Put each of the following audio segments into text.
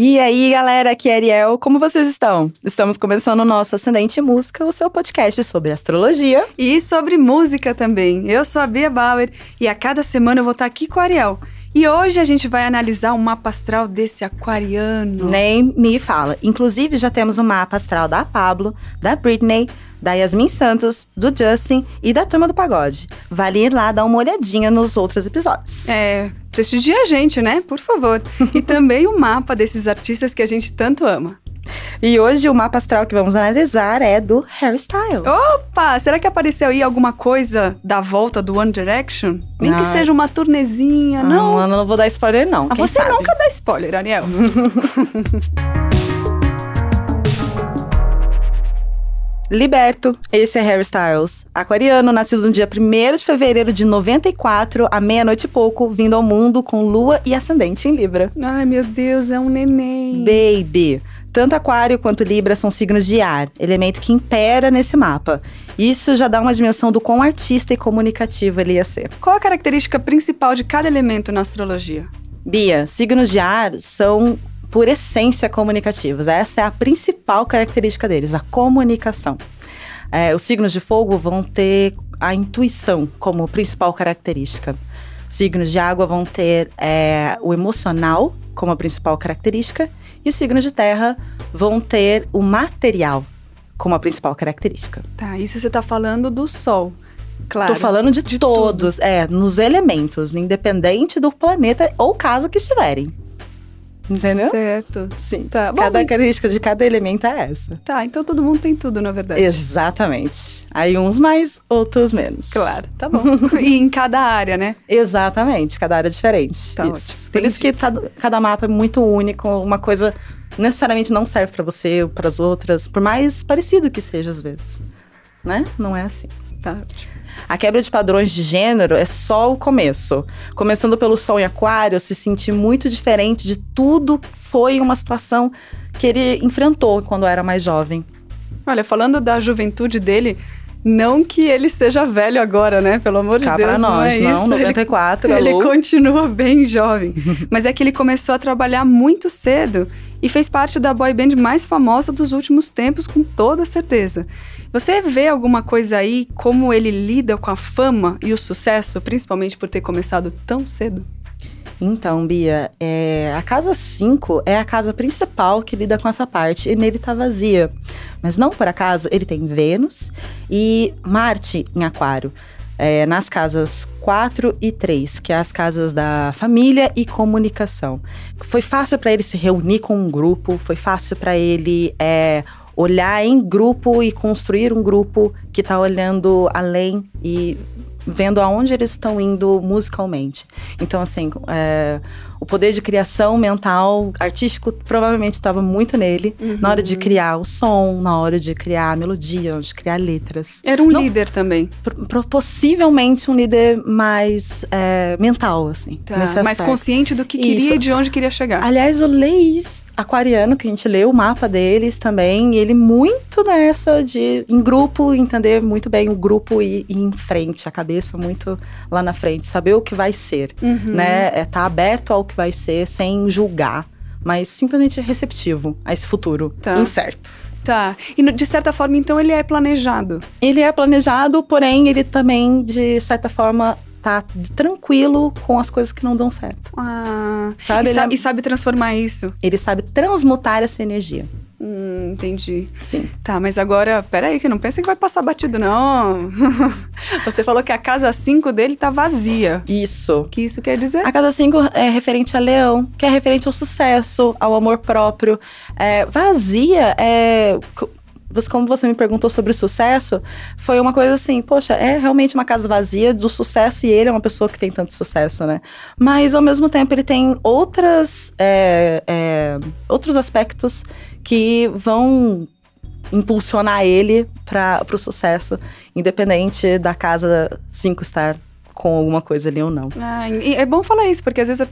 E aí, galera, aqui é Ariel. Como vocês estão? Estamos começando o nosso Ascendente Música, o seu podcast sobre astrologia. E sobre música também. Eu sou a Bia Bauer e a cada semana eu vou estar aqui com o Ariel. E hoje a gente vai analisar o mapa astral desse aquariano. Nem me fala. Inclusive, já temos o mapa astral da Pablo, da Britney, da Yasmin Santos, do Justin e da Turma do Pagode. Vale ir lá dar uma olhadinha nos outros episódios. É, prestigia a gente, né? Por favor. e também o mapa desses artistas que a gente tanto ama. E hoje o mapa astral que vamos analisar é do Harry Styles. Opa! Será que apareceu aí alguma coisa da volta do One Direction? Nem que seja uma turnezinha, não? Ah, mano, não vou dar spoiler, não. Ah, Quem você sabe? nunca dá spoiler, Ariel. Liberto, esse é Harry Styles. Aquariano, nascido no dia 1 de fevereiro de 94, à meia-noite e pouco, vindo ao mundo com lua e ascendente em Libra. Ai, meu Deus, é um neném. Baby! Tanto Aquário quanto Libra são signos de ar, elemento que impera nesse mapa. Isso já dá uma dimensão do quão artista e comunicativo ele ia ser. Qual a característica principal de cada elemento na astrologia? Bia, signos de ar são, por essência, comunicativos. Essa é a principal característica deles, a comunicação. É, os signos de fogo vão ter a intuição como principal característica. Signos de água vão ter é, o emocional como a principal característica. E os signos de terra vão ter o material como a principal característica. Tá, isso você tá falando do Sol. Claro. Tô falando de, de todos, é, nos elementos, independente do planeta ou casa que estiverem. Entendeu? Certo. Sim. Tá, bom, cada característica de cada elemento é essa. Tá, então todo mundo tem tudo, na verdade. Exatamente. Aí uns mais, outros menos. Claro, tá bom. e em cada área, né? Exatamente, cada área é diferente. Tá isso. Por isso que cada, mapa é muito único, uma coisa necessariamente não serve pra você ou para as outras, por mais parecido que seja às vezes. Né? Não é assim. Tá. A quebra de padrões de gênero é só o começo. Começando pelo Sol em Aquário, se sentir muito diferente de tudo que foi uma situação que ele enfrentou quando era mais jovem. Olha, falando da juventude dele, não que ele seja velho agora, né? Pelo amor de Cá Deus, pra não nós, é não, isso. Ele- 94, Ele alô. continua bem jovem. Mas é que ele começou a trabalhar muito cedo e fez parte da boy band mais famosa dos últimos tempos, com toda certeza. Você vê alguma coisa aí como ele lida com a fama e o sucesso, principalmente por ter começado tão cedo? Então, Bia, é, a casa 5 é a casa principal que lida com essa parte, e nele tá vazia. Mas não por acaso, ele tem Vênus e Marte em Aquário. É, nas casas 4 e 3, que é as casas da família e comunicação. Foi fácil para ele se reunir com um grupo, foi fácil para ele é, olhar em grupo e construir um grupo que tá olhando além e vendo aonde eles estão indo musicalmente. Então, assim, é, o poder de criação mental, artístico, provavelmente estava muito nele, na hora de criar o som, na hora de criar a melodia, de criar letras. Era um Não- líder também. Possivelmente um líder mais é, mental, assim. nesse mais consciente do que queria Isso. e de onde queria chegar. Aliás, o Leis aquariano, que a gente leu o mapa deles também, e ele muito nessa de, em grupo, entender muito bem o grupo e ir em frente, a cabeça muito lá na frente, saber o que vai ser, Uhum. né? É tá aberto ao que vai ser, sem julgar, mas simplesmente receptivo a esse futuro Tá. incerto. Tá. E de certa forma, então, ele é planejado. Ele é planejado, porém, ele também, de certa forma, tá tranquilo com as coisas que não dão certo. Ah, Sabe? e, é- e sabe transformar isso. ele sabe transmutar essa energia. Hum, entendi. Sim. Tá, mas agora, peraí, que não pensa que vai passar batido, não. Você falou que a casa 5 dele tá vazia. Isso. O que isso quer dizer? A casa 5 é referente a leão, que é referente ao sucesso, ao amor próprio. É, vazia é. Como você me perguntou sobre o sucesso, foi uma coisa assim, poxa, é realmente uma casa vazia do sucesso e ele é uma pessoa que tem tanto sucesso, né? Mas ao mesmo tempo ele tem outras, é, é, outros aspectos que vão impulsionar ele para o sucesso, independente da casa 5 estar com alguma coisa ali ou não. Ah, é bom falar isso, porque às vezes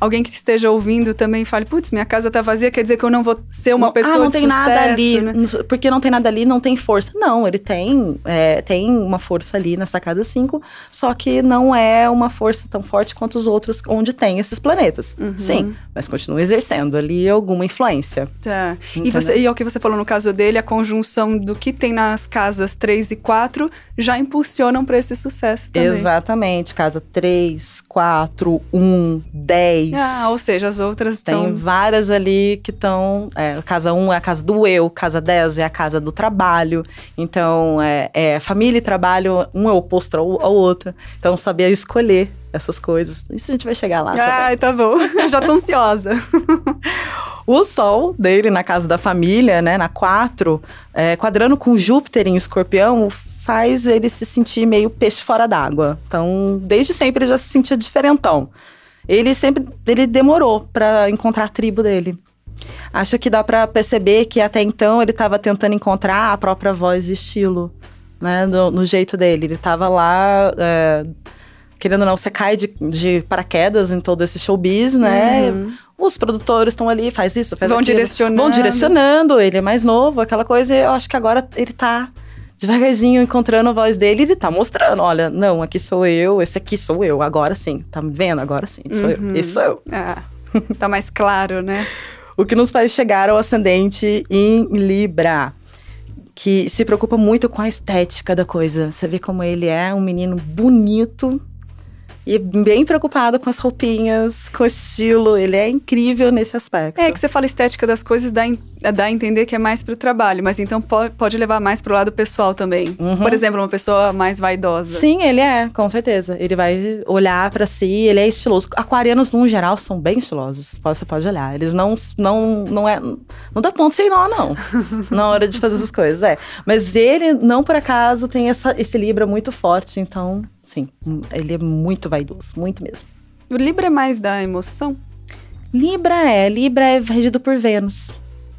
alguém que esteja ouvindo também fale, putz, minha casa tá vazia, quer dizer que eu não vou ser uma pessoa ah, não tem sucesso, nada ali, né? porque não tem nada ali, não tem força. Não, ele tem, é, tem uma força ali nessa casa 5, só que não é uma força tão forte quanto os outros onde tem esses planetas. Uhum. Sim, mas continua exercendo ali alguma influência. Tá. E, você, e é o que você falou no caso dele, a conjunção do que tem nas casas 3 e 4 já impulsionam para esse sucesso também. Exatamente. Casa 3, 4, 1, 10. Ah, ou seja, as outras Tem tão... várias ali que estão. É, casa 1 é a casa do eu, casa 10 é a casa do trabalho. Então, é, é família e trabalho, um é oposto ao, ao outro. Então, saber escolher essas coisas. Isso a gente vai chegar lá. Ai, tá bom. Eu já tô ansiosa. o Sol dele na casa da família, né, na 4, é, quadrando com Júpiter em escorpião, faz ele se sentir meio peixe fora d'água. Então, desde sempre ele já se sentia diferentão. Ele sempre ele demorou para encontrar a tribo dele. Acho que dá para perceber que até então ele estava tentando encontrar a própria voz e estilo, né, no, no jeito dele. Ele estava lá é, querendo ou não, você cai de, de paraquedas em todo esse showbiz, né? Uhum. Os produtores estão ali, faz isso, faz Vão aquilo. direcionando. Vão direcionando, ele é mais novo, aquela coisa. Eu acho que agora ele tá devagarzinho encontrando a voz dele, ele tá mostrando, olha, não, aqui sou eu, esse aqui sou eu, agora sim, tá me vendo? Agora sim, sou uhum. eu, esse sou eu. Ah, tá mais claro, né? o que nos faz chegar ao ascendente em Libra, que se preocupa muito com a estética da coisa. Você vê como ele é um menino bonito, e bem preocupado com as roupinhas, com o estilo. Ele é incrível nesse aspecto. É que você fala estética das coisas, dá, dá a entender que é mais pro trabalho, mas então pode, pode levar mais pro lado pessoal também. Uhum. Por exemplo, uma pessoa mais vaidosa. Sim, ele é, com certeza. Ele vai olhar para si, ele é estiloso. Aquarianos, no geral, são bem estilosos. Você pode olhar. Eles não, não, não é. Não dá ponto sem nó, não. na hora de fazer essas coisas. É. Mas ele, não por acaso, tem essa, esse Libra muito forte, então Sim, ele é muito vaidoso, muito mesmo. O Libra é mais da emoção? Libra é, Libra é regido por Vênus.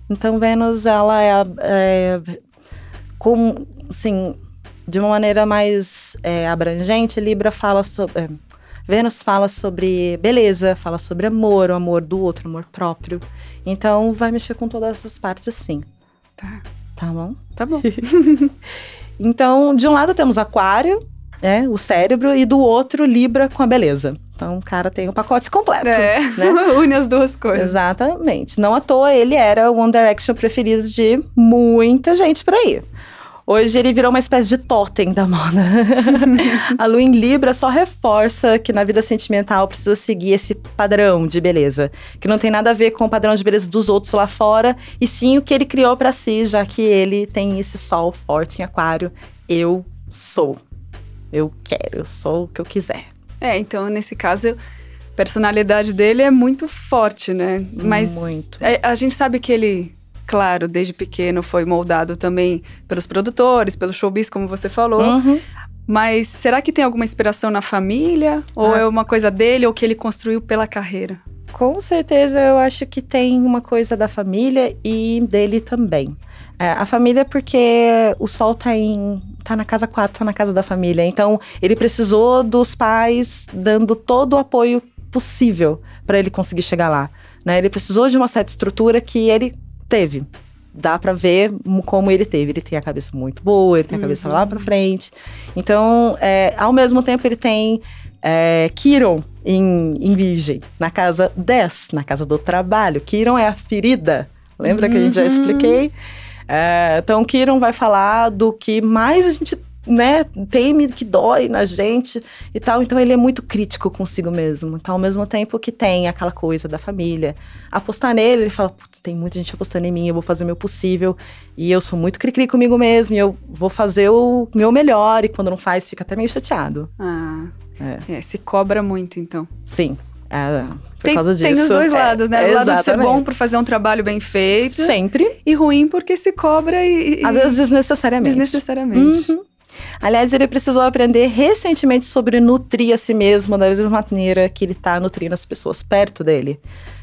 Então Vênus, ela é, é com, assim, de uma maneira mais é, abrangente, Libra fala sobre... É, Vênus fala sobre beleza, fala sobre amor, o amor do outro, amor próprio. Então vai mexer com todas essas partes sim. Tá. Tá bom? Tá bom. então, de um lado temos Aquário, né, o cérebro, e do outro, Libra com a beleza. Então, o cara tem o um pacote completo. É, né? une as duas coisas. Exatamente. Não à toa, ele era o One Direction preferido de muita gente por aí. Hoje ele virou uma espécie de totem da moda. a lua em Libra só reforça que na vida sentimental precisa seguir esse padrão de beleza, que não tem nada a ver com o padrão de beleza dos outros lá fora, e sim o que ele criou para si, já que ele tem esse sol forte em Aquário. Eu sou. Eu quero, eu sou o que eu quiser. É, então nesse caso, a personalidade dele é muito forte, né? Mas muito. É, a gente sabe que ele, claro, desde pequeno foi moldado também pelos produtores, pelo showbiz, como você falou. Uhum. Mas será que tem alguma inspiração na família? Ou ah. é uma coisa dele ou que ele construiu pela carreira? Com certeza eu acho que tem uma coisa da família e dele também. É, a família, porque o sol tá em. Tá na casa 4, tá na casa da família. Então, ele precisou dos pais dando todo o apoio possível para ele conseguir chegar lá. Né? Ele precisou de uma certa estrutura que ele teve. Dá para ver como ele teve. Ele tem a cabeça muito boa, ele tem a cabeça uhum. lá para frente. Então, é, ao mesmo tempo, ele tem é, Kiron em, em Virgem, na casa 10, na casa do trabalho. Kiron é a ferida. Lembra uhum. que a gente já uhum. expliquei? É, então, Kiron vai falar do que mais a gente né, teme, que dói na gente e tal. Então, ele é muito crítico consigo mesmo. Então, ao mesmo tempo que tem aquela coisa da família, apostar nele, ele fala: tem muita gente apostando em mim, eu vou fazer o meu possível. E eu sou muito cri-cri comigo mesmo, e eu vou fazer o meu melhor. E quando não faz, fica até meio chateado. Ah. É. é se cobra muito, então. Sim. É, por tem, causa disso. Tem os dois lados, né? É, o lado exatamente. de ser bom por fazer um trabalho bem feito. Sempre. E ruim porque se cobra e. Às vezes desnecessariamente. Desnecessariamente. Uhum. Aliás, ele precisou aprender recentemente sobre nutrir a si mesmo da mesma maneira que ele está nutrindo as pessoas perto dele.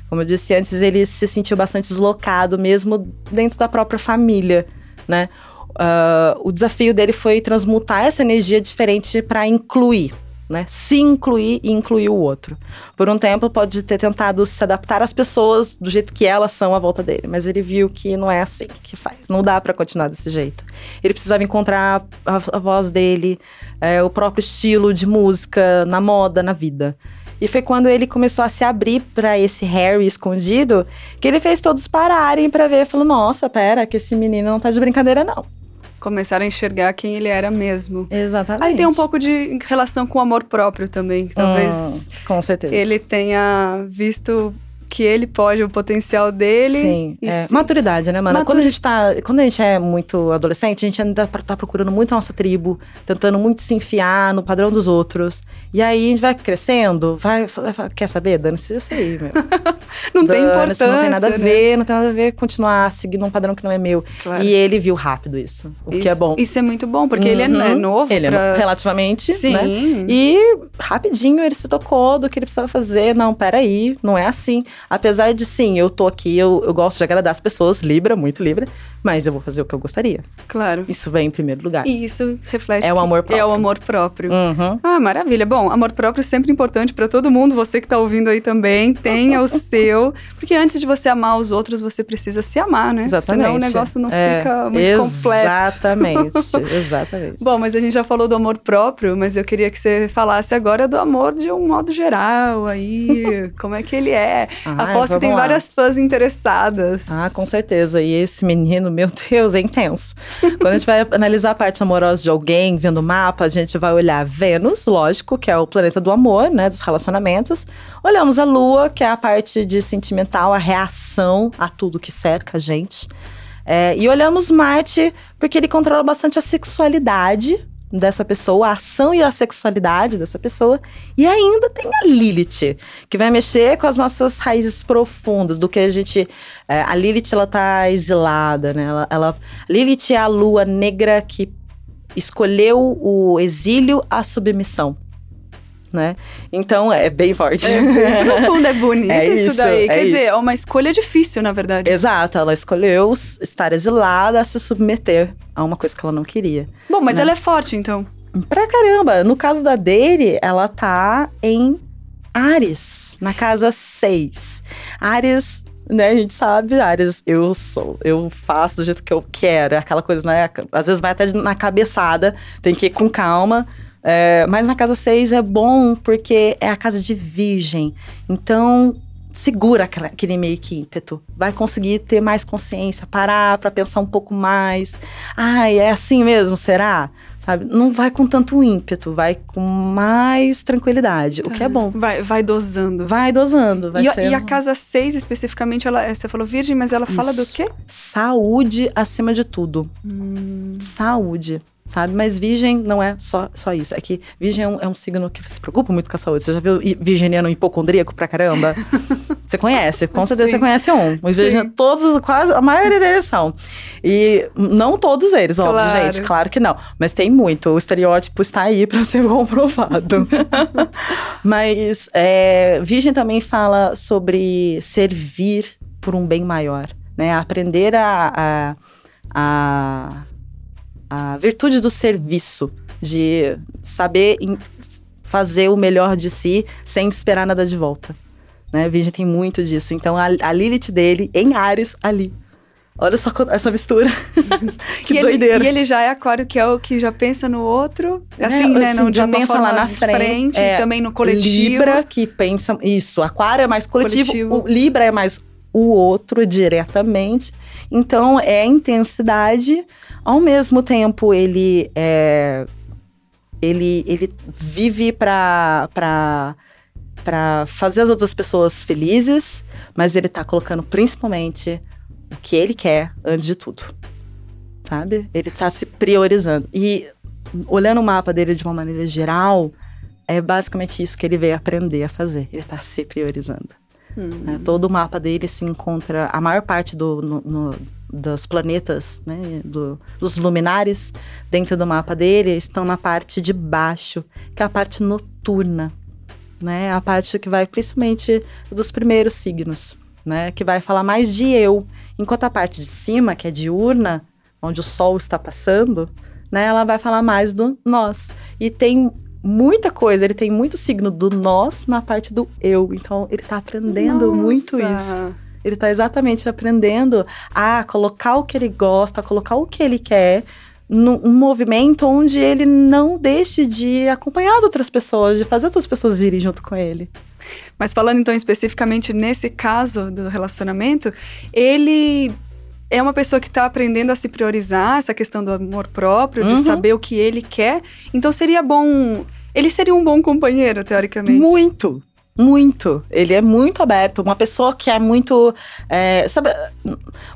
Como eu disse antes, ele se sentiu bastante deslocado, mesmo dentro da própria família, né? Uh, o desafio dele foi transmutar essa energia diferente para incluir né? Se incluir e incluir o outro. Por um tempo, pode ter tentado se adaptar às pessoas do jeito que elas são à volta dele, mas ele viu que não é assim que faz. Não dá para continuar desse jeito. Ele precisava encontrar a, a voz dele, é, o próprio estilo de música, na moda, na vida. E foi quando ele começou a se abrir para esse Harry escondido que ele fez todos pararem para ver. Falou: Nossa, pera, que esse menino não tá de brincadeira, não começaram a enxergar quem ele era mesmo. Exatamente. Aí tem um pouco de relação com o amor próprio também. Talvez. Hum, com certeza. Ele tenha visto que ele pode, o potencial dele. Sim, é. Maturidade, né, mano? Quando, a gente tá, quando a gente é muito adolescente, a gente ainda tá procurando muito a nossa tribo, tentando muito se enfiar no padrão dos outros. E aí a gente vai crescendo, vai. Quer saber? Dane-se isso aí, meu. não tem importância. Não tem nada a né? ver, não tem nada a ver continuar seguindo um padrão que não é meu. Claro. E ele viu rápido isso, o isso, que é bom. Isso é muito bom, porque uhum. ele é, uhum. novo. Ele é pra... é relativamente. Sim. Né? E rapidinho ele se tocou do que ele precisava fazer. Não, peraí, não é assim. Apesar de sim, eu tô aqui, eu, eu gosto de agradar as pessoas, Libra, muito Libra, mas eu vou fazer o que eu gostaria. Claro. Isso vem em primeiro lugar. E isso reflete. É o amor próprio. É o amor próprio. Uhum. Ah, maravilha. Bom, amor próprio é sempre importante para todo mundo, você que tá ouvindo aí também, tenha o seu. Porque antes de você amar os outros, você precisa se amar, né? Exatamente. Senão o negócio não é, fica muito exatamente, completo. Exatamente, exatamente. Bom, mas a gente já falou do amor próprio, mas eu queria que você falasse agora do amor de um modo geral aí. como é que ele é? Ai, Aposto que tem lá. várias fãs interessadas. Ah, com certeza. E esse menino, meu Deus, é intenso. Quando a gente vai analisar a parte amorosa de alguém, vendo o mapa, a gente vai olhar Vênus, lógico, que é o planeta do amor, né, dos relacionamentos. Olhamos a Lua, que é a parte de sentimental, a reação a tudo que cerca a gente. É, e olhamos Marte, porque ele controla bastante a sexualidade, dessa pessoa, a ação e a sexualidade dessa pessoa. E ainda tem a Lilith, que vai mexer com as nossas raízes profundas, do que a gente. É, a Lilith, ela tá exilada, né? Ela, ela, Lilith é a lua negra que escolheu o exílio à submissão né? Então é bem forte. É profundo, é bonito é isso, isso, daí. É Quer isso. dizer, é uma escolha difícil, na verdade. Exato, ela escolheu estar exilada, a se submeter a uma coisa que ela não queria. Bom, mas né? ela é forte, então. Pra caramba! No caso da Deire, ela tá em Ares, na casa 6. Ares né, a gente sabe, Ares, eu sou, eu faço do jeito que eu quero, é aquela coisa, né, às vezes vai até na cabeçada, tem que ir com calma, é, mas na casa 6 é bom porque é a casa de virgem. Então, segura aquela, aquele meio que ímpeto. Vai conseguir ter mais consciência, parar para pensar um pouco mais. Ai, é assim mesmo, será? Sabe? Não vai com tanto ímpeto, vai com mais tranquilidade, tá. o que é bom. Vai, vai dosando. Vai dosando. Vai e, sendo... e a casa 6, especificamente, ela, você falou virgem, mas ela fala Isso. do quê? Saúde acima de tudo. Hum. Saúde sabe? Mas virgem não é só, só isso. É que virgem é um, é um signo que se preocupa muito com a saúde. Você já viu virginiano hipocondríaco pra caramba? você conhece, com certeza Sim. você conhece um. Os virginianos, todos, quase, a maioria deles são. E não todos eles, óbvio, Claro. gente, claro que não. Mas tem muito, o estereótipo está aí pra ser comprovado. Mas é, virgem também fala sobre servir por um bem maior, né? Aprender a- a- a a virtude do serviço, de saber fazer o melhor de si sem esperar nada de volta. Né? Virgem tem muito disso. Então a, a Lilith dele em Ares ali. Olha só essa mistura. que e doideira. Ele, e ele já é aquário, que é o que já pensa no outro. Assim, né? assim, Não, já pensa lá na frente. É, também no coletivo. Libra que pensa. Isso, Aquário é mais coletivo, Coletivo. o Libra é mais o outro diretamente. Então é intensidade. Ao mesmo tempo, ele é. Ele, ele vive pra, pra fazer as outras pessoas felizes, mas ele tá colocando principalmente o que ele quer antes de tudo. Sabe? Ele tá se priorizando. E olhando o mapa dele de uma maneira geral, é basicamente isso que ele veio aprender a fazer. Ele tá se priorizando. Né? Todo o mapa dele se encontra. A maior parte do, no- no- dos planetas, né, do- dos luminares dentro do mapa dele estão na parte de baixo, que é a parte noturna. Né? A parte que vai principalmente dos primeiros signos, né? Que vai falar mais de eu. Enquanto a parte de cima, que é diurna, onde o sol está passando, né? Ela vai falar mais do nós. E tem muita coisa. Ele tem muito signo do nós na parte do eu. Então, ele tá aprendendo Nossa. muito isso. Ele tá exatamente aprendendo a colocar o que ele gosta, a colocar o que ele quer num um movimento onde ele não deixe de acompanhar as outras pessoas, de fazer as outras pessoas virem junto com ele. Mas falando então especificamente nesse caso do relacionamento, ele é uma pessoa que está aprendendo a se priorizar, essa questão do amor próprio, Uhum. de saber o que ele quer. Então seria bom. Ele seria um bom companheiro, teoricamente. Muito. Muito. Ele é muito aberto. Uma pessoa que é muito. é, sabe,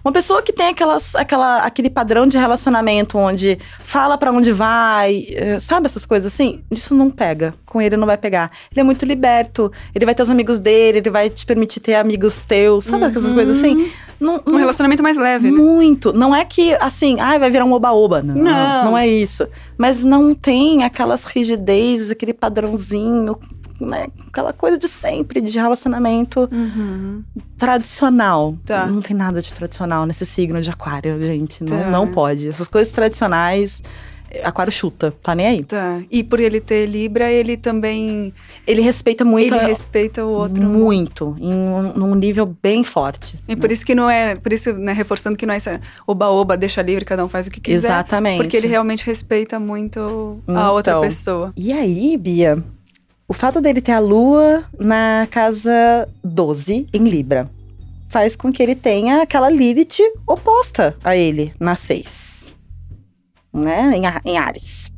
uma pessoa que tem aquelas, aquela, aquele padrão de relacionamento onde fala pra onde vai, é, sabe essas coisas assim? Isso não pega. Com ele não vai pegar. Ele é muito liberto. Ele vai ter os amigos dele, ele vai te permitir ter amigos teus. Sabe essas coisas assim? Não, Um relacionamento mais leve, né? muito. Não é que, assim, ai, vai virar um oba-oba. Não, Não. não é isso. Mas não tem aquelas rigidezes, aquele padrãozinho, né? Aquela coisa de sempre, de relacionamento Uhum. tradicional. Tá. Não tem nada de tradicional nesse signo de aquário, gente. Não, Tá. não pode. Essas coisas tradicionais, aquário chuta, tá nem aí. Tá. E por ele ter Libra, ele também. Ele respeita muito. ele a- respeita o outro. Muito. Em um, num nível bem forte. E por isso que não é. Por isso, né, reforçando que não é essa oba-oba, deixa livre, cada um faz o que quiser. Exatamente. Porque ele realmente respeita muito a outra Então. pessoa. E aí, Bia, o fato dele ter a lua na casa 12, em Libra, faz com que ele tenha aquela Lilith oposta a ele, na 6. Né? Em, em Ares.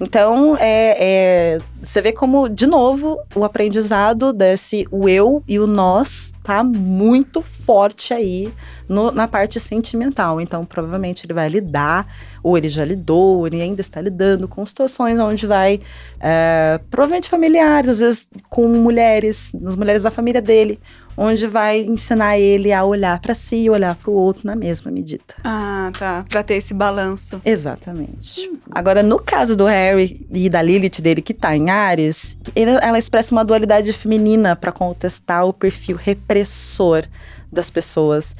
Então, é, é, você vê como, de novo, o aprendizado desse o eu e o nós tá muito forte aí no- na parte sentimental. Então, provavelmente ele vai lidar, ou ele já lidou, ou ele ainda está lidando com situações onde vai, é, provavelmente familiares, às vezes com mulheres, as mulheres da família dele, onde vai ensinar ele a olhar para si e olhar para o outro na mesma medida. Ah, tá. Pra ter esse balanço. Exatamente. Agora, no caso do Harry e da Lilith dele, que tá em Ares, ele- ela expressa uma dualidade feminina para contestar o perfil repressor das pessoas.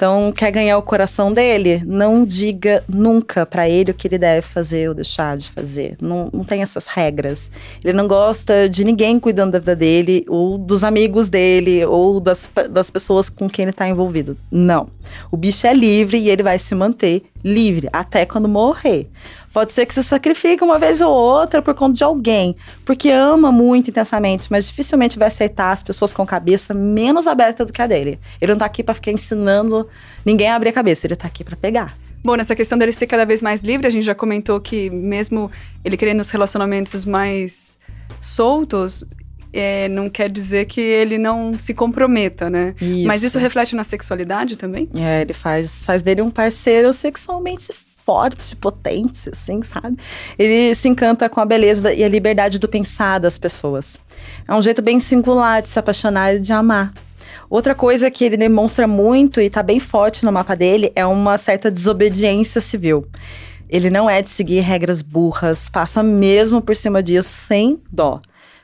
Então, quer ganhar o coração dele? Não diga nunca pra ele o que ele deve fazer ou deixar de fazer. Não, não tem essas regras. Ele não gosta de ninguém cuidando da vida dele, ou dos amigos dele, ou das, das pessoas com quem ele tá envolvido. Não. O bicho é livre e ele vai se manter livre até quando morrer. Pode ser que se sacrifique uma vez ou outra por conta de alguém, porque ama muito intensamente, mas dificilmente vai aceitar as pessoas com cabeça menos aberta do que a dele. Ele não tá aqui pra ficar ensinando ninguém a abrir a cabeça, ele tá aqui pra pegar. Bom, nessa questão dele ser cada vez mais livre, a gente já comentou que mesmo ele querendo os relacionamentos mais soltos, é, não quer dizer que ele não se comprometa, né? Mas isso reflete na sexualidade também? É, ele faz, faz dele um parceiro sexualmente forte, potente, assim, sabe? Ele se encanta com a beleza e a liberdade do pensar das pessoas. É um jeito bem singular de se apaixonar e de amar. Outra coisa que ele demonstra muito e tá bem forte no mapa dele é uma certa desobediência civil. Ele não é de seguir regras burras, passa mesmo por cima disso sem dó.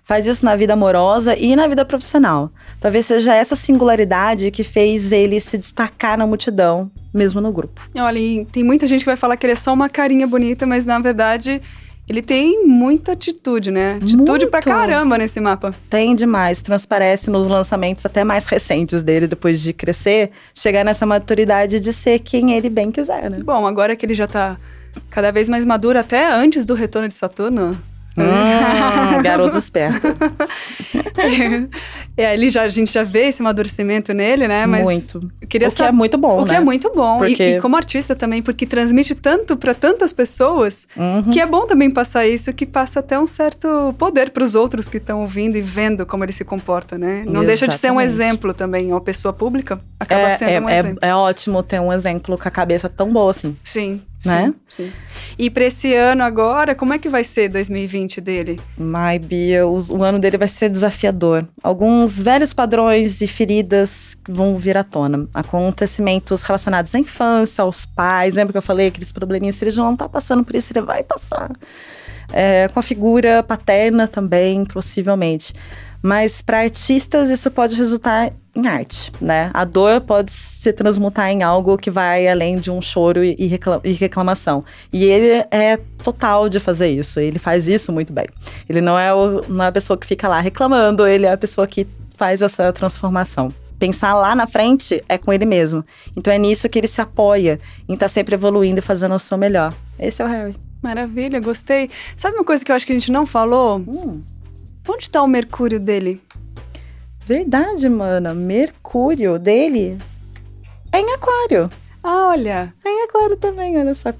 Faz isso na vida amorosa e na vida profissional. Talvez seja essa singularidade que fez ele se destacar na multidão, mesmo no grupo. Olha, e tem muita gente que vai falar que ele é só uma carinha bonita, mas na verdade ele tem muita atitude, né? Atitude pra Muito. caramba nesse mapa. Tem demais, transparece nos lançamentos até mais recentes dele, depois de crescer, chegar nessa maturidade de ser quem ele bem quiser, né? Bom, agora que ele já tá cada vez mais maduro, até antes do retorno de Saturno. Hum, garoto esperto. é, ele já, a gente já vê esse amadurecimento nele, né? Mas muito. queria o que saber. é muito bom, o que né? é muito bom. E- Porque- E, como artista também, porque transmite tanto pra tantas pessoas Uhum. que é bom também passar isso, que passa até um certo poder pros outros que estão ouvindo e vendo como ele se comporta, né? Não deixa de ser um Exatamente. exemplo também. Uma pessoa pública acaba É, sendo é, um é- exemplo. é ótimo ter um exemplo com a cabeça tão boa assim. Sim, Né? sim, sim. E pra esse ano agora, como é que vai ser 2020 dele? Mai Bia, os- o ano dele vai ser desafiador. Alguns velhos padrões e feridas vão vir à tona. Acontecimentos relacionados à infância, aos pais. Lembra que eu falei aqueles probleminhas? Se ele já não tá passando por isso, ele vai passar. É, com a figura paterna também, possivelmente. Mas para artistas, isso pode resultar em arte, né? A dor pode se transmutar em algo que vai além de um choro e, e reclamação. E ele é total de fazer isso. Ele faz isso muito bem. Ele não é, o, não é a pessoa que fica lá reclamando, ele é a pessoa que faz essa transformação. Pensar lá na frente é com ele mesmo. Então é nisso que ele se apoia, em estar tá sempre evoluindo e fazendo o seu melhor. Esse é o Harry. Maravilha, gostei. Sabe uma coisa que eu acho que a gente não falou? Hum. Onde está o Mercúrio dele? Verdade, mana. Mercúrio dele é em Aquário. Ah, olha. É em Aquário também, olha só.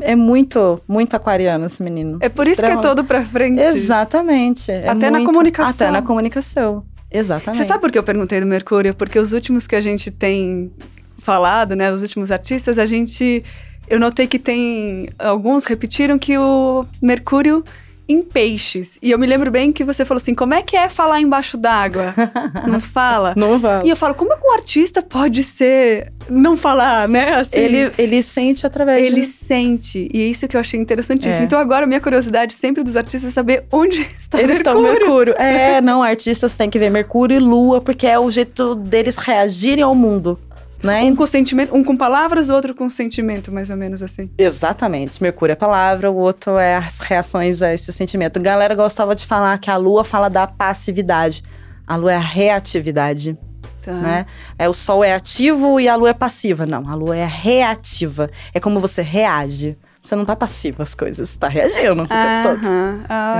É muito, muito aquariano esse menino. É por isso que é todo pra frente. Exatamente. É até muito, na comunicação. Até na comunicação. Exatamente. Você sabe por que eu perguntei do Mercúrio? Porque os últimos que a gente tem falado, né, os últimos artistas, a gente eu notei que tem alguns repetiram que o Mercúrio em peixes. E eu me lembro bem que você falou assim: como é que é falar embaixo d'água? Não fala? Não fala. E eu falo: como é que um artista pode ser. Não falar, né? Assim, ele, ele sente através Ele de... sente. E é isso que eu achei interessantíssimo. É. Então, agora, minha curiosidade sempre dos artistas é saber onde está Eles Mercúrio. estão Mercúrio. É, não, artistas têm que ver Mercúrio e Lua, porque é o jeito deles reagirem ao mundo. Né? Um com sentimento, um com palavras, outro com sentimento, mais ou menos assim. Exatamente. Mercúrio é palavra, o outro é as reações a esse sentimento. A galera gostava de falar que a lua fala da passividade. A lua é a reatividade. Tá. Né? É, o sol é ativo e a lua é passiva. Não, a lua é reativa. É como você reage. Você não tá passivo às coisas, você tá reagindo o tempo todo.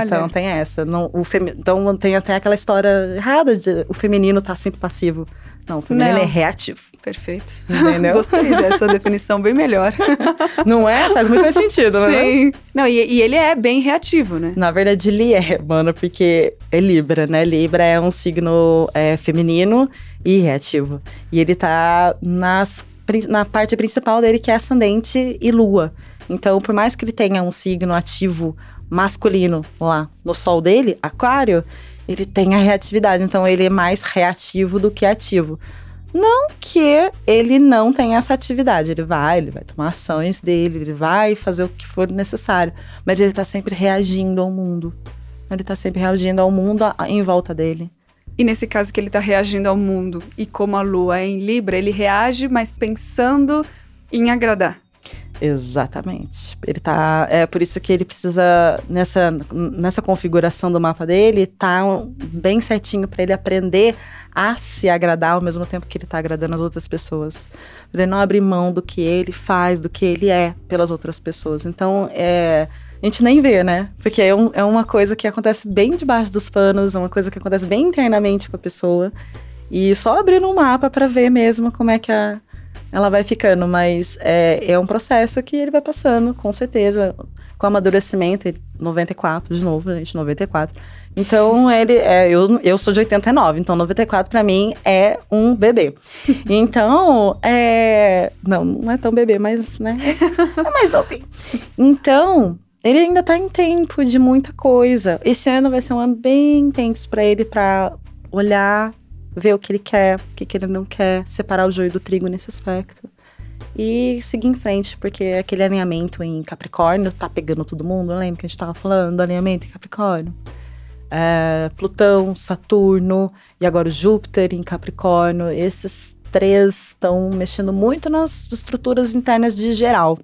Então tem essa. Não, o femi... Então tem até aquela história errada de o feminino tá sempre passivo. Não, o feminino não. é reativo. Perfeito. Entendeu? Gostei dessa definição bem melhor. Não é? Faz muito mais sentido, né? Sim. Não, e, e, ele é bem reativo, né? Na verdade, ele é, mano, porque é Libra, né? Libra é um signo é, feminino e reativo. E ele tá nas, na parte principal dele, que é ascendente e lua. Então, por mais que ele tenha um signo ativo masculino lá no sol dele, aquário, ele tem a reatividade, então ele é mais reativo do que ativo. Não que ele não tenha essa atividade, ele vai, ele vai tomar ações dele, ele vai fazer o que for necessário, mas ele está sempre reagindo ao mundo. Ele está sempre reagindo ao mundo em volta dele. E nesse caso que ele está reagindo ao mundo, e como a lua é em Libra, ele reage, mas pensando em agradar. Exatamente. Ele tá. É por isso que ele precisa, nessa, nessa configuração do mapa dele, tá bem certinho para ele aprender a se agradar ao mesmo tempo que ele tá agradando as outras pessoas. Ele não abrir mão do que ele faz, do que ele é pelas outras pessoas. Então, é. A gente nem vê, né? Porque é, um, é uma coisa que acontece bem debaixo dos panos, é uma coisa que acontece bem internamente com a pessoa. E só abrindo um mapa para ver mesmo como é que a, ela vai ficando, mas é, é um processo que ele vai passando, com certeza, com amadurecimento, 94, de novo, gente, 94. Então, ele é, eu, eu sou de 89, então 94 para mim é um bebê. Então, é. Não, não é tão bebê, mas, né? É mais novinho. Então, ele ainda tá em tempo de muita coisa. Esse ano vai ser um ano bem intenso para ele, para olhar ver o que ele quer, o que, que ele não quer, separar o joio do trigo nesse aspecto. E seguir em frente, porque aquele alinhamento em Capricórnio tá pegando todo mundo. Lembra que a gente tava falando do alinhamento em Capricórnio? É, Plutão, Saturno e agora Júpiter em Capricórnio. Esses três estão mexendo muito nas estruturas internas de geral.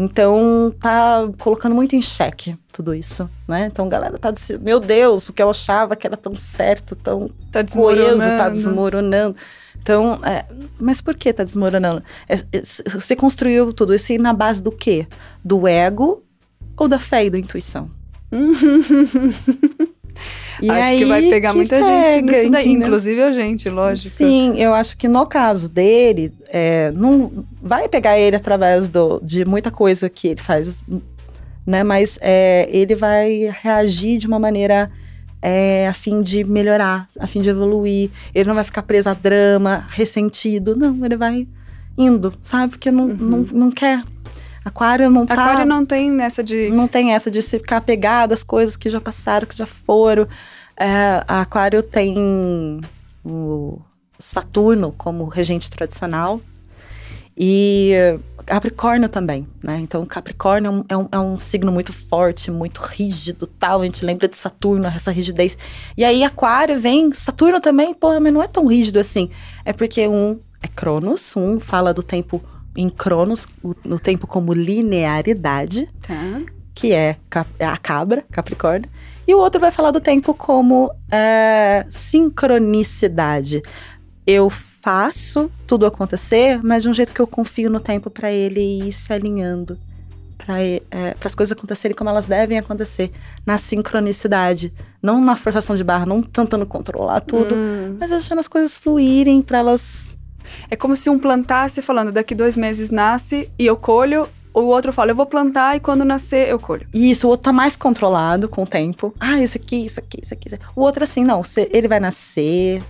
Então, tá colocando muito em xeque tudo isso, né? Então, a galera tá dizendo, meu Deus, o que eu achava que era tão certo, tão tá coeso, tá desmoronando. Então, é, mas por que tá desmoronando? É, é, você construiu tudo isso na base do quê? Do ego ou da fé e da intuição? E acho que vai pegar que muita pega, gente nisso daí, inclusive a gente, lógico. Sim, eu acho que no caso dele, é, não vai pegar ele através do, de muita coisa que ele faz, né? Mas é, ele vai reagir de uma maneira é, a fim de melhorar, a fim de evoluir. Ele não vai ficar preso a drama, ressentido. Não, ele vai indo, sabe? Porque não, uhum. não, não quer Aquário não tá. Aquário não tem nessa de. Não tem essa de se ficar apegado às coisas que já passaram, que já foram. É, aquário tem o Saturno como regente tradicional. E Capricórnio também, né? Então, Capricórnio é um, é um, signo muito forte, muito rígido, tal. A gente lembra de Saturno, essa rigidez. E aí, Aquário vem, Saturno também, pô, mas não é tão rígido assim. É porque um é Cronos, um fala do tempo em Cronos, no tempo como linearidade, tá. que é, é a cabra, Capricórnio. E o outro vai falar do tempo como é, sincronicidade. Eu faço tudo acontecer, mas de um jeito que eu confio no tempo para ele ir se alinhando, para é, as coisas acontecerem como elas devem acontecer, na sincronicidade, não na forçação de barra, não tentando controlar tudo, hum. mas deixando as coisas fluírem para elas. É como se um plantasse falando, daqui dois meses nasce e eu colho, o outro fala, eu vou plantar e quando nascer eu colho. Isso, o outro tá mais controlado com o tempo. Ah, isso aqui, isso aqui, isso aqui. O outro assim, não, ele vai nascer,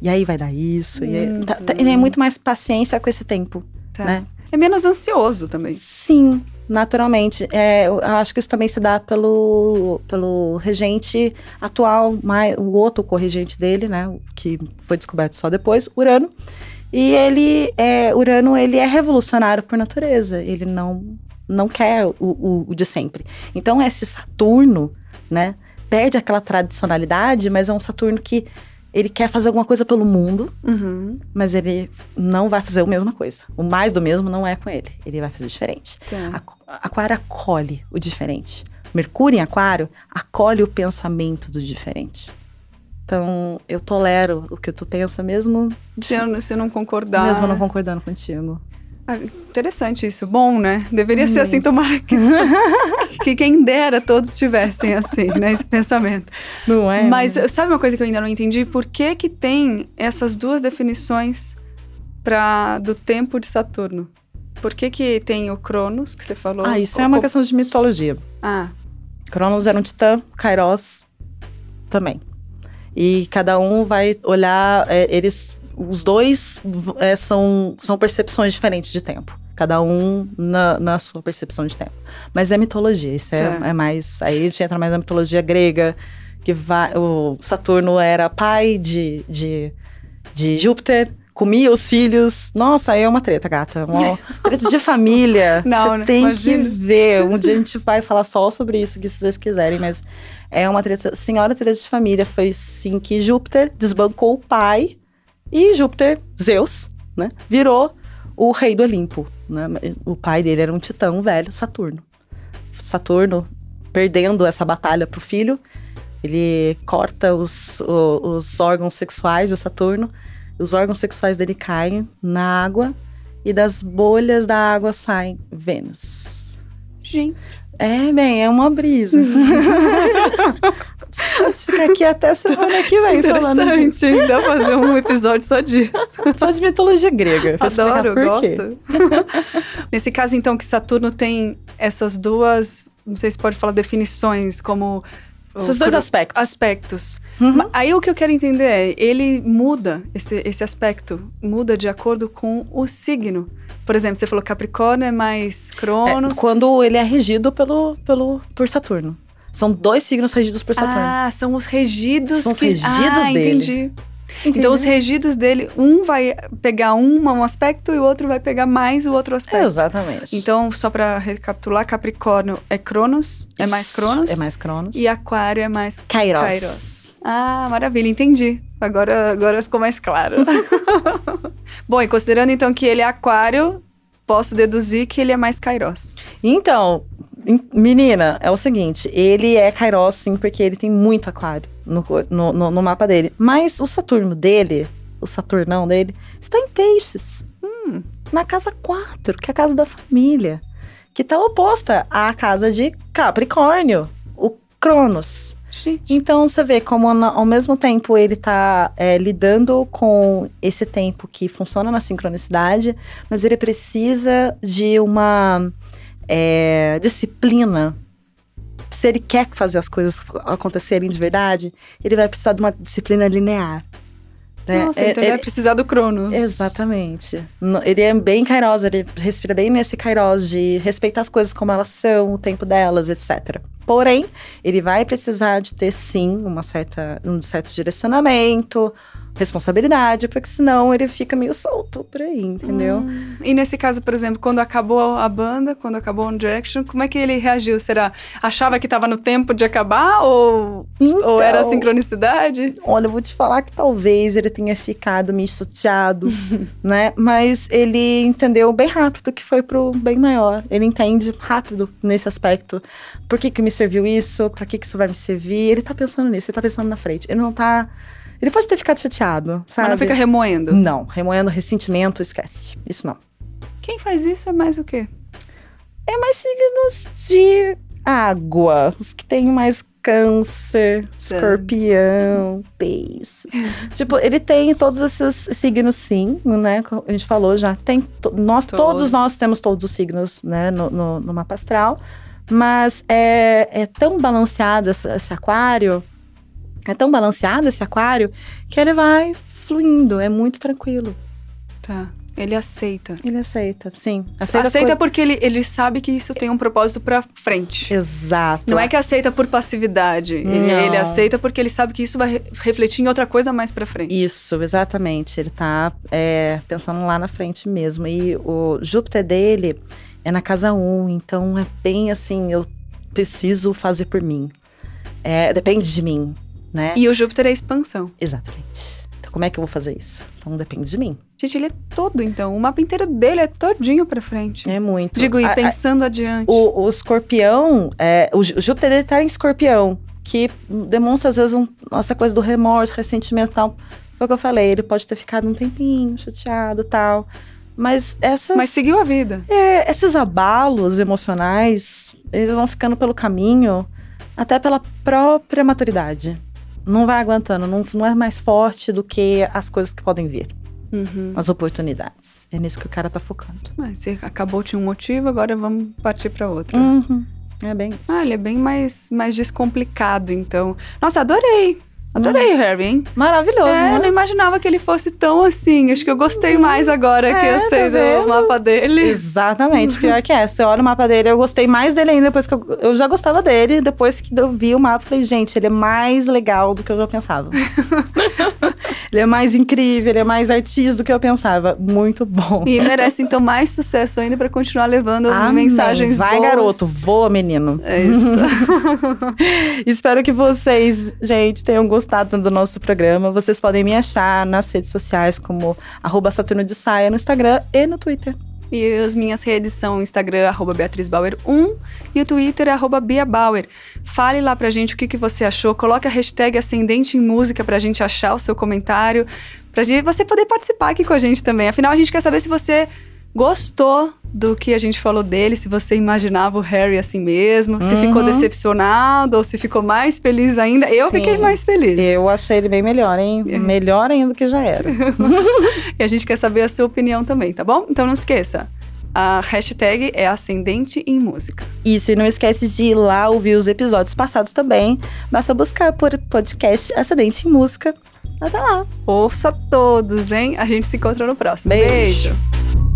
e aí vai dar isso. Uhum. E aí, tá, tá, é muito mais paciência com esse tempo, tá. né? É menos ansioso também. Sim, naturalmente. É, eu acho que isso também se dá pelo, pelo regente atual, mais, o outro corregente dele, né? Que foi descoberto só depois, Urano. E ele, é, Urano, ele é revolucionário por natureza. Ele não, não quer o, o, o de sempre. Então, esse Saturno, né? Perde aquela tradicionalidade, mas é um Saturno que ele quer fazer alguma coisa pelo mundo, uhum. mas ele não vai fazer a mesma coisa. O mais do mesmo não é com ele. Ele vai fazer diferente. Tá. Aquário acolhe o diferente. Mercúrio em Aquário acolhe o pensamento do diferente. Então, eu tolero o que tu pensa mesmo. Se, se não concordar. Mesmo não concordando contigo. Ah, interessante isso. Bom, né? Deveria hum. ser assim, tomara que, que quem dera todos tivessem assim, né? Esse pensamento. Não é? Mas sabe uma coisa que eu ainda não entendi? Por que que tem essas duas definições para do tempo de Saturno? Por que que tem o Cronos, que você falou? Ah, isso é uma questão de mitologia. Ah. Cronos era um titã, Kairos também. E cada um vai olhar, é, eles os dois é, são, são percepções diferentes de tempo. Cada um na, na sua percepção de tempo. Mas é mitologia, isso é, tá. é mais. Aí a gente entra mais na mitologia grega, que vai, o Saturno era pai de, de, de Júpiter comia os filhos. Nossa, aí é uma treta, gata. Uma treta de família. Não, Você tem imagina. que ver. Um dia a gente vai falar só sobre isso, que se vocês quiserem, mas é uma treta. Senhora treta de família. Foi sim que Júpiter desbancou o pai e Júpiter, Zeus, né, virou o rei do Olimpo. Né? O pai dele era um titã, um velho, Saturno. Saturno, perdendo essa batalha pro filho, ele corta os, os, os órgãos sexuais de Saturno, os órgãos sexuais dele caem na água e das bolhas da água saem Vênus. Gente. É, bem, é uma brisa. Pode ficar aqui até semana que vem falando disso. ainda fazer um episódio só disso. Só de mitologia grega. Adoro, gosto. Nesse caso, então, que Saturno tem essas duas, não sei se pode falar definições, como esses dois aspectos. Aspectos. Uhum. Aí o que eu quero entender é, ele muda, esse, esse aspecto, muda de acordo com o signo. Por exemplo, você falou Capricórnio é mais Cronos. É, quando ele é regido pelo, pelo, por Saturno. São dois signos regidos por Saturno. Ah, são os regidos São os que... regidos ah, dele. entendi. Entendi. Então, os regidos dele, um vai pegar um, um aspecto e o outro vai pegar mais o outro aspecto. Exatamente. Então, só para recapitular, Capricórnio é Cronos, é mais Cronos. É mais Cronos. E Aquário é mais Kairos. Kairos. Ah, maravilha, entendi. Agora, agora ficou mais claro. Bom, e considerando então que ele é Aquário, posso deduzir que ele é mais Kairos. Então, menina, é o seguinte, ele é Kairos sim, porque ele tem muito aquário no, no, no, no mapa dele. Mas o Saturno dele, o Saturnão dele, está em peixes. Hum, na casa 4, que é a casa da família. Que está oposta à casa de Capricórnio, o Cronos. Então você vê como ao mesmo tempo ele está é, lidando com esse tempo que funciona na sincronicidade, mas ele precisa de uma é, disciplina. Se ele quer fazer as coisas acontecerem de verdade, ele vai precisar de uma disciplina linear. Né? Nossa, é, então ele vai precisar do Cronos. Exatamente. Ele é bem Kairos, ele respira bem nesse Kairos de respeitar as coisas como elas são, o tempo delas, etc. Porém, ele vai precisar de ter sim uma certa, um certo direcionamento, responsabilidade, porque senão ele fica meio solto por aí, entendeu? Hum. E nesse caso, por exemplo, quando acabou a banda, quando acabou One Direction, como é que ele reagiu? Será? Achava que estava no tempo de acabar ou, Então, ou era sincronicidade? Olha, eu vou te falar que talvez ele tenha ficado meio chateado, né? Mas ele entendeu bem rápido que foi pro bem maior. Ele entende rápido nesse aspecto. Por que que me serviu isso? Pra que que isso vai me servir? Ele tá pensando nisso, ele tá pensando na frente. Ele não tá... Ele pode ter ficado chateado, sabe? Mas não fica remoendo. Não, remoendo ressentimento, esquece. Isso não. Quem faz isso é mais o quê? É mais signos de água. Os que têm mais câncer, escorpião, peixes. tipo, ele tem todos esses signos, sim, né? Como A gente falou já. Tem to- nós, Todos. todos. nós temos todos os signos, né? No, no, no mapa astral. Mas é, é tão balanceado esse, esse aquário, é tão balanceado esse aquário, que ele vai fluindo, é muito tranquilo. Tá. Ele aceita. Ele aceita, sim. Aceita, as coisas- porque ele, ele sabe que isso tem um propósito pra frente. Exato. Não é que aceita por passividade. Ele, ele aceita porque ele sabe que isso vai re- refletir em outra coisa mais pra frente. Isso, exatamente. Ele tá é, pensando lá na frente mesmo. E o Júpiter dele é na casa 1, então é bem assim, eu preciso fazer por mim. É, depende de mim, né? E o Júpiter é expansão. Exatamente. Então como é que eu vou fazer isso? Então depende de mim. Gente, ele é todo, então. O mapa inteiro dele é todinho pra frente. É muito. Digo, e A- a- pensando adiante. o, o escorpião, é, o o Júpiter dele tá em escorpião, que demonstra às vezes um- essa coisa do remorso, ressentimento e tal. Foi o que eu falei, ele pode ter ficado um tempinho chateado e tal. Mas essas. Mas seguiu a vida. É, esses abalos emocionais, eles vão ficando pelo caminho, até pela própria maturidade. Não vai aguentando, não, não é mais forte do que as coisas que podem vir, Uhum. as oportunidades. É nisso que o cara tá focando. Mas se acabou, tinha um motivo, agora vamos partir pra outra. Uhum. É bem isso. Ah, ele é bem mais, mais descomplicado, então. Nossa, adorei. Adorei o Harry, hein? Maravilhoso, É, eu não né? imaginava que ele fosse tão assim. Acho que eu gostei mais agora que É, eu sei tá do mapa dele. Exatamente, pior que é. Você olha o mapa dele, eu gostei mais dele ainda depois que eu, eu já gostava dele. Depois que eu vi o mapa, falei, gente, ele é mais legal do que eu já pensava. ele é mais incrível, ele é mais artista do que eu pensava. Muito bom. E merece, então, mais sucesso ainda pra continuar levando mensagens Vai, boas. garoto, voa, menino. É isso. Espero que vocês, gente, tenham gostado do nosso programa. Vocês podem me achar nas redes sociais como arroba Saturno de Saia no Instagram e no Twitter. E as minhas redes são Instagram, arroba BeatrizBauer1 e o Twitter, arroba BiaBauer. Fale lá pra gente o que, que você achou. Coloque a hashtag Ascendente em Música pra gente achar o seu comentário. Pra gente, você poder participar aqui com a gente também. Afinal, a gente quer saber se você gostou do que a gente falou dele, se você imaginava o Harry assim mesmo, se Uhum. ficou decepcionado ou se ficou mais feliz ainda. Eu Sim. fiquei mais feliz. Eu achei ele bem melhor, hein? É. Melhor ainda do que já era. E a gente quer saber a sua opinião também, tá bom? Então não esqueça. A hashtag é Ascendente em Música. Isso, e não esquece de ir lá ouvir os episódios passados também. Basta buscar por podcast Acidente em Música. Até lá. Ouça todos, hein? A gente se encontra no próximo. Beijo. Beijo.